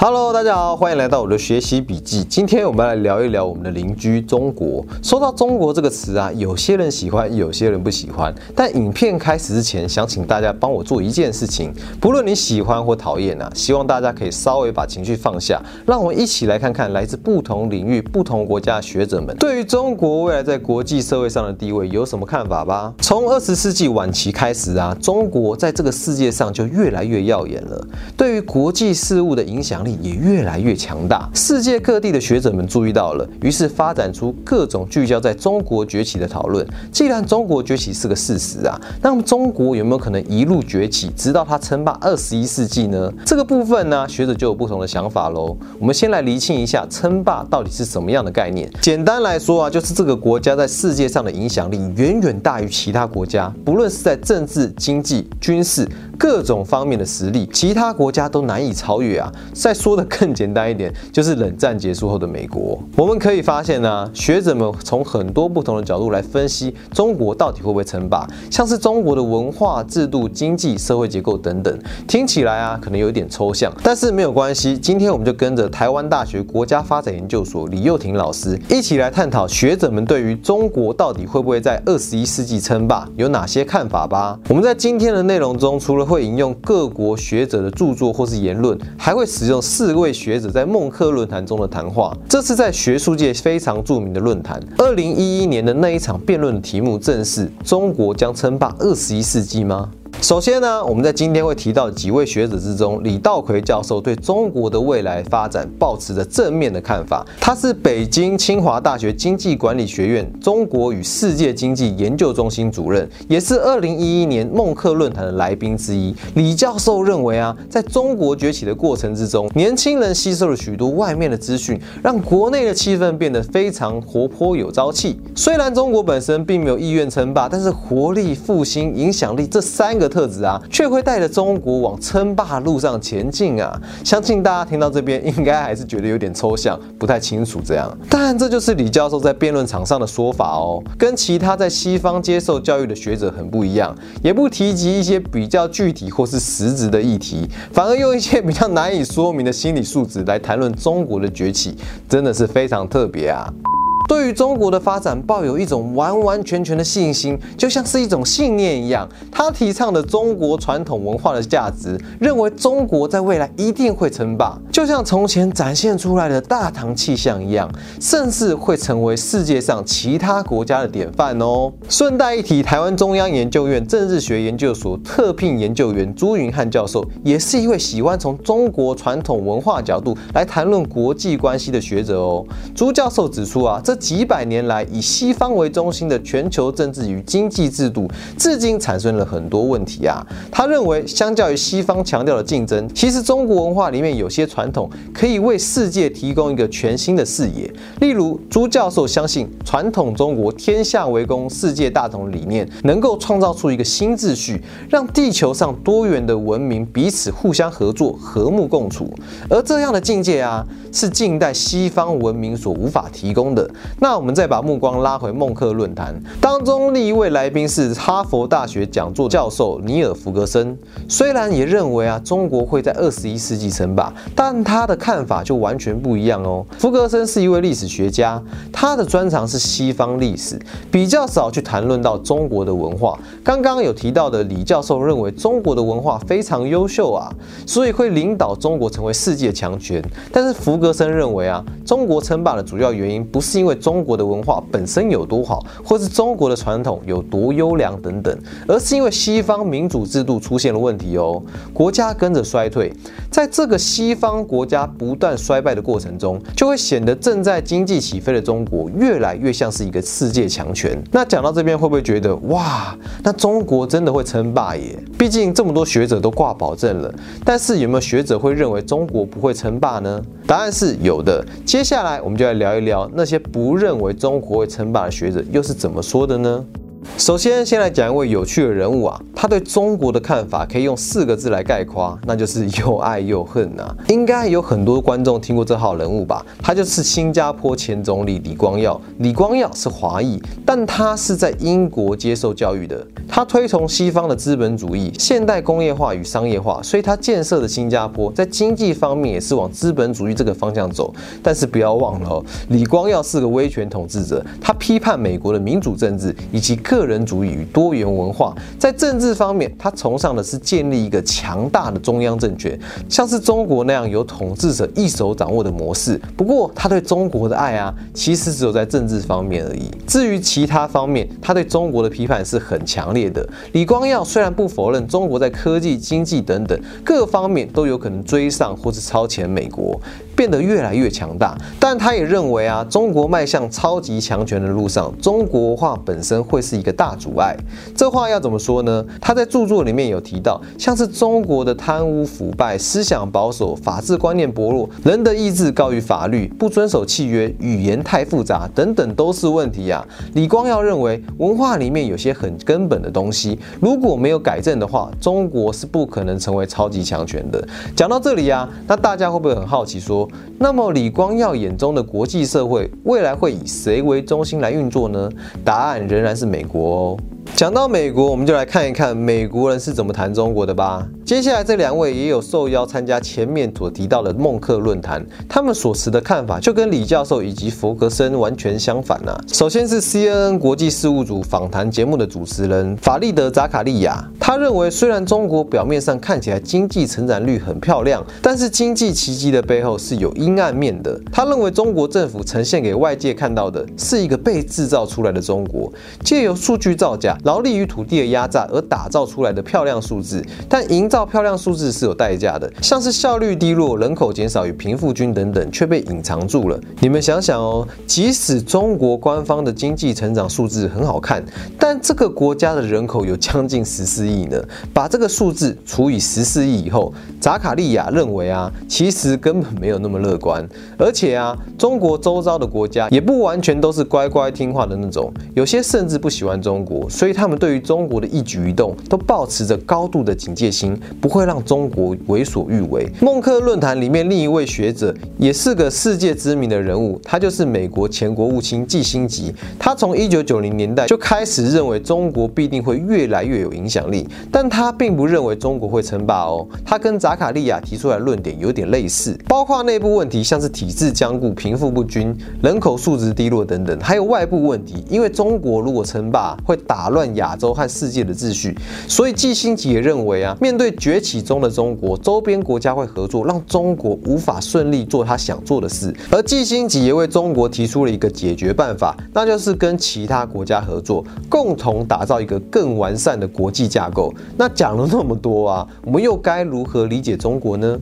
Hello，大家好，欢迎来到我的学习笔记。今天我们来聊一聊我们的邻居中国。说到中国这个词啊，有些人喜欢，有些人不喜欢。但影片开始之前，想请大家帮我做一件事情，不论你喜欢或讨厌啊，希望大家可以稍微把情绪放下，让我们一起来看看来自不同领域、不同国家的学者们对于中国未来在国际社会上的地位有什么看法吧。从二十世纪晚期开始啊，中国在这个世界上就越来越耀眼了，对于国际事务的影响。力也越来越强大，世界各地的学者们注意到了，于是发展出各种聚焦在中国崛起的讨论。既然中国崛起是个事实啊，那么中国有没有可能一路崛起，直到它称霸二十一世纪呢？这个部分呢，学者就有不同的想法喽。我们先来厘清一下称霸到底是什么样的概念。简单来说啊，就是这个国家在世界上的影响力远远大于其他国家，不论是在政治、经济、军事各种方面的实力，其他国家都难以超越啊。再说的更简单一点，就是冷战结束后的美国。我们可以发现呢，学者们从很多不同的角度来分析中国到底会不会称霸，像是中国的文化、制度、经济、社会结构等等，听起来啊可能有一点抽象，但是没有关系。今天我们就跟着台湾大学国家发展研究所李幼婷老师一起来探讨学者们对于中国到底会不会在二十一世纪称霸有哪些看法吧。我们在今天的内容中，除了会引用各国学者的著作或是言论，还会使用。四位学者在孟克论坛中的谈话，这是在学术界非常著名的论坛。二零一一年的那一场辩论的题目正是：中国将称霸二十一世纪吗？首先呢，我们在今天会提到几位学者之中，李道奎教授对中国的未来发展抱持着正面的看法。他是北京清华大学经济管理学院中国与世界经济研究中心主任，也是二零一一年孟克论坛的来宾之一。李教授认为啊，在中国崛起的过程之中，年轻人吸收了许多外面的资讯，让国内的气氛变得非常活泼有朝气。虽然中国本身并没有意愿称霸，但是活力、复兴、影响力这三个。特质啊，却会带着中国往称霸路上前进啊！相信大家听到这边，应该还是觉得有点抽象，不太清楚这样。但这就是李教授在辩论场上的说法哦，跟其他在西方接受教育的学者很不一样，也不提及一些比较具体或是实质的议题，反而用一些比较难以说明的心理素质来谈论中国的崛起，真的是非常特别啊！对于中国的发展抱有一种完完全全的信心，就像是一种信念一样。他提倡的中国传统文化的价值，认为中国在未来一定会称霸，就像从前展现出来的大唐气象一样，甚至会成为世界上其他国家的典范哦。顺带一提，台湾中央研究院政治学研究所特聘研究员朱云汉教授，也是一位喜欢从中国传统文化角度来谈论国际关系的学者哦。朱教授指出啊，这几百年来，以西方为中心的全球政治与经济制度，至今产生了很多问题啊。他认为，相较于西方强调的竞争，其实中国文化里面有些传统可以为世界提供一个全新的视野。例如，朱教授相信，传统中国天下为公、世界大同理念能够创造出一个新秩序，让地球上多元的文明彼此互相合作、和睦共处。而这样的境界啊，是近代西方文明所无法提供的。那我们再把目光拉回孟克论坛当中，另一位来宾是哈佛大学讲座教授尼尔福格森。虽然也认为啊中国会在二十一世纪称霸，但他的看法就完全不一样哦。福格森是一位历史学家，他的专长是西方历史，比较少去谈论到中国的文化。刚刚有提到的李教授认为中国的文化非常优秀啊，所以会领导中国成为世界强权。但是福格森认为啊，中国称霸的主要原因不是因为中国的文化本身有多好，或是中国的传统有多优良等等，而是因为西方民主制度出现了问题哦，国家跟着衰退，在这个西方国家不断衰败的过程中，就会显得正在经济起飞的中国越来越像是一个世界强权。那讲到这边，会不会觉得哇，那中国真的会称霸耶？毕竟这么多学者都挂保证了，但是有没有学者会认为中国不会称霸呢？答案是有的。接下来我们就来聊一聊那些不。认为中国会称霸的学者又是怎么说的呢？首先，先来讲一位有趣的人物啊，他对中国的看法可以用四个字来概括，那就是又爱又恨啊。应该有很多观众听过这号人物吧？他就是新加坡前总理李光耀。李光耀是华裔，但他是在英国接受教育的。他推崇西方的资本主义、现代工业化与商业化，所以他建设的新加坡在经济方面也是往资本主义这个方向走。但是不要忘了哦，李光耀是个威权统治者，他批判美国的民主政治以及个人主义与多元文化。在政治方面，他崇尚的是建立一个强大的中央政权，像是中国那样由统治者一手掌握的模式。不过，他对中国的爱啊，其实只有在政治方面而已。至于其他方面，他对中国的批判是很强烈的。李光耀虽然不否认中国在科技、经济等等各方面都有可能追上或是超前美国。变得越来越强大，但他也认为啊，中国迈向超级强权的路上，中国化本身会是一个大阻碍。这话要怎么说呢？他在著作里面有提到，像是中国的贪污腐败、思想保守、法治观念薄弱、人的意志高于法律、不遵守契约、语言太复杂等等都是问题啊。李光耀认为，文化里面有些很根本的东西，如果没有改正的话，中国是不可能成为超级强权的。讲到这里啊，那大家会不会很好奇说？那么，李光耀眼中的国际社会未来会以谁为中心来运作呢？答案仍然是美国哦。讲到美国，我们就来看一看美国人是怎么谈中国的吧。接下来这两位也有受邀参加前面所提到的孟克论坛，他们所持的看法就跟李教授以及弗格森完全相反呐。首先是 CNN 国际事务组访谈节目的主持人法利德扎卡利亚，他认为虽然中国表面上看起来经济成长率很漂亮，但是经济奇迹的背后是有阴暗面的。他认为中国政府呈现给外界看到的是一个被制造出来的中国，借由数据造假。劳力与土地的压榨而打造出来的漂亮数字，但营造漂亮数字是有代价的，像是效率低落、人口减少与贫富均等等，却被隐藏住了。你们想想哦，即使中国官方的经济成长数字很好看，但这个国家的人口有将近十四亿呢。把这个数字除以十四亿以后，扎卡利亚认为啊，其实根本没有那么乐观。而且啊，中国周遭的国家也不完全都是乖乖听话的那种，有些甚至不喜欢中国，所以。他们对于中国的一举一动都保持着高度的警戒心，不会让中国为所欲为。孟克论坛里面另一位学者也是个世界知名的人物，他就是美国前国务卿季辛吉。他从一九九零年代就开始认为中国必定会越来越有影响力，但他并不认为中国会称霸哦。他跟扎卡利亚提出来论点有点类似，包括内部问题，像是体制僵固、贫富不均、人口素质低落等等，还有外部问题，因为中国如果称霸，会打乱。亚洲和世界的秩序，所以季新吉也认为啊，面对崛起中的中国，周边国家会合作，让中国无法顺利做他想做的事。而季新吉也为中国提出了一个解决办法，那就是跟其他国家合作，共同打造一个更完善的国际架构。那讲了那么多啊，我们又该如何理解中国呢？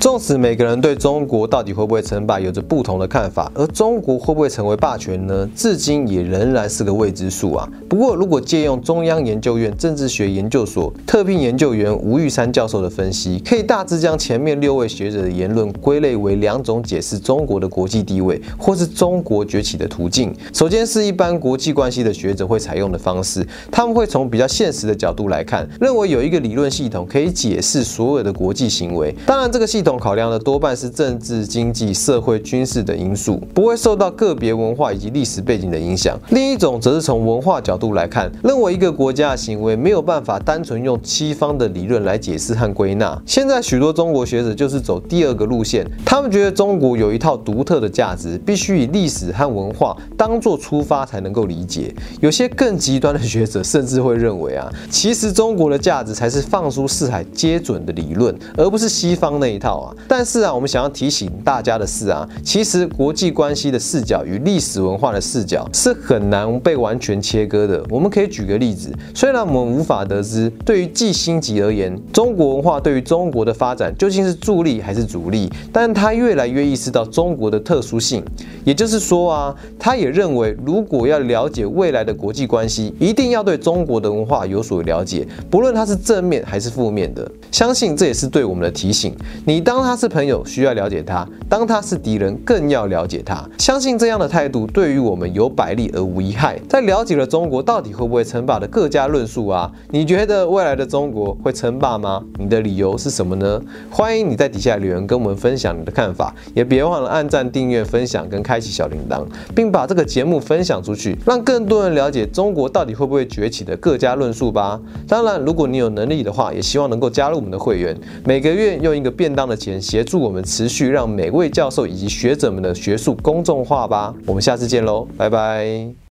纵使每个人对中国到底会不会称霸有着不同的看法，而中国会不会成为霸权呢？至今也仍然是个未知数啊。不过，如果借用中央研究院政治学研究所特聘研究员吴玉山教授的分析，可以大致将前面六位学者的言论归类为两种解释中国的国际地位或是中国崛起的途径。首先是一般国际关系的学者会采用的方式，他们会从比较现实的角度来看，认为有一个理论系统可以解释所有的国际行为。当然，这个系统。考量的多半是政治、经济、社会、军事等因素，不会受到个别文化以及历史背景的影响。另一种则是从文化角度来看，认为一个国家的行为没有办法单纯用西方的理论来解释和归纳。现在许多中国学者就是走第二个路线，他们觉得中国有一套独特的价值，必须以历史和文化当做出发才能够理解。有些更极端的学者甚至会认为啊，其实中国的价值才是放诸四海皆准的理论，而不是西方那一套。但是啊，我们想要提醒大家的是啊，其实国际关系的视角与历史文化的视角是很难被完全切割的。我们可以举个例子，虽然我们无法得知对于季星级而言，中国文化对于中国的发展究竟是助力还是阻力，但他越来越意识到中国的特殊性。也就是说啊，他也认为，如果要了解未来的国际关系，一定要对中国的文化有所了解，不论它是正面还是负面的。相信这也是对我们的提醒。你当他是朋友，需要了解他；当他是敌人，更要了解他。相信这样的态度对于我们有百利而无一害。在了解了中国到底会不会称霸的各家论述啊，你觉得未来的中国会称霸吗？你的理由是什么呢？欢迎你在底下留言跟我们分享你的看法，也别忘了按赞、订阅、分享跟开启小铃铛，并把这个节目分享出去，让更多人了解中国到底会不会崛起的各家论述吧。当然，如果你有能力的话，也希望能够加入我们的会员，每个月用一个便当的前协助我们持续让每位教授以及学者们的学术公众化吧。我们下次见喽，拜拜。